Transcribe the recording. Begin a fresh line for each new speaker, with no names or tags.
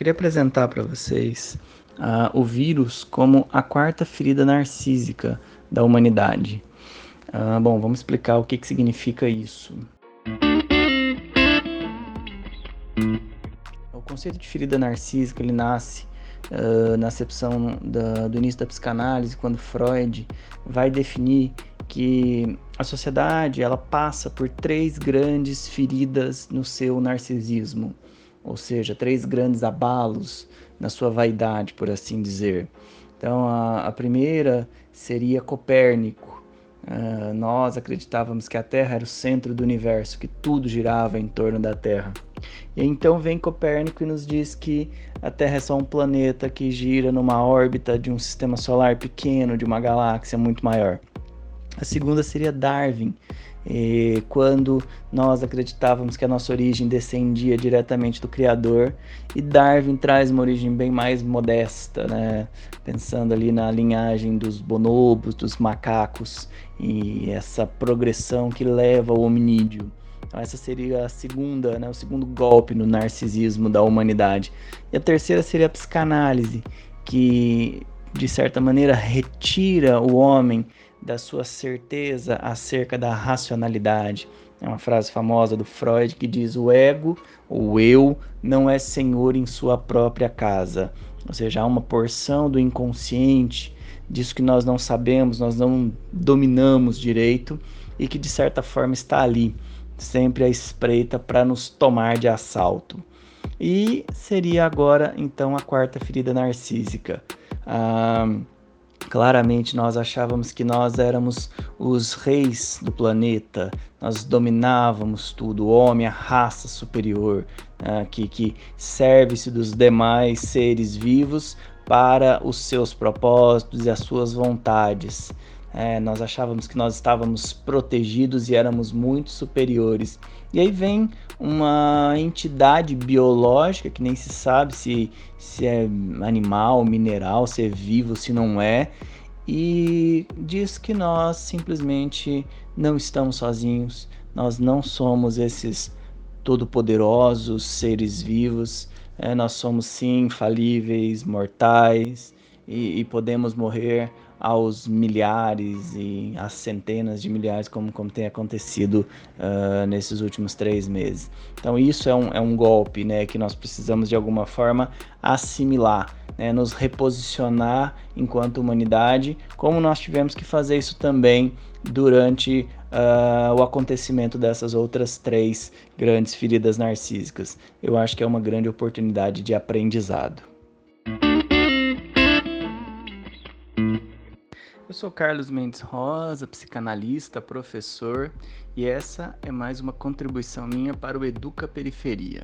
queria apresentar para vocês uh, o vírus como a quarta ferida narcísica da humanidade. Uh, bom, vamos explicar o que, que significa isso. O conceito de ferida narcísica ele nasce uh, na acepção da, do início da psicanálise, quando Freud vai definir que a sociedade ela passa por três grandes feridas no seu narcisismo ou seja, três grandes abalos na sua vaidade, por assim dizer. Então, a, a primeira seria Copérnico. Uh, nós acreditávamos que a Terra era o centro do universo, que tudo girava em torno da Terra. E então vem Copérnico e nos diz que a Terra é só um planeta que gira numa órbita de um sistema solar pequeno, de uma galáxia muito maior. A segunda seria Darwin, e quando nós acreditávamos que a nossa origem descendia diretamente do Criador, e Darwin traz uma origem bem mais modesta, né? pensando ali na linhagem dos bonobos, dos macacos, e essa progressão que leva ao hominídeo. Então, essa seria a segunda, né, o segundo golpe no narcisismo da humanidade. E a terceira seria a psicanálise, que de certa maneira retira o homem da sua certeza acerca da racionalidade. É uma frase famosa do Freud que diz: o ego, o eu, não é senhor em sua própria casa. Ou seja, há uma porção do inconsciente, disso que nós não sabemos, nós não dominamos direito e que de certa forma está ali, sempre à espreita para nos tomar de assalto. E seria agora então a quarta ferida narcísica. Ah, Claramente nós achávamos que nós éramos os reis do planeta, nós dominávamos tudo, o homem, a raça superior, né, que, que serve-se dos demais seres vivos para os seus propósitos e as suas vontades. É, nós achávamos que nós estávamos protegidos e éramos muito superiores. E aí vem uma entidade biológica que nem se sabe se, se é animal, mineral, se é vivo, se não é, e diz que nós simplesmente não estamos sozinhos, nós não somos esses todo-poderosos seres vivos, é, nós somos sim falíveis, mortais e, e podemos morrer aos milhares e às centenas de milhares, como, como tem acontecido uh, nesses últimos três meses. Então, isso é um, é um golpe né, que nós precisamos de alguma forma assimilar, né, nos reposicionar enquanto humanidade, como nós tivemos que fazer isso também durante uh, o acontecimento dessas outras três grandes feridas narcísicas. Eu acho que é uma grande oportunidade de aprendizado. Eu sou Carlos Mendes Rosa, psicanalista, professor, e essa é mais uma contribuição minha para o Educa Periferia.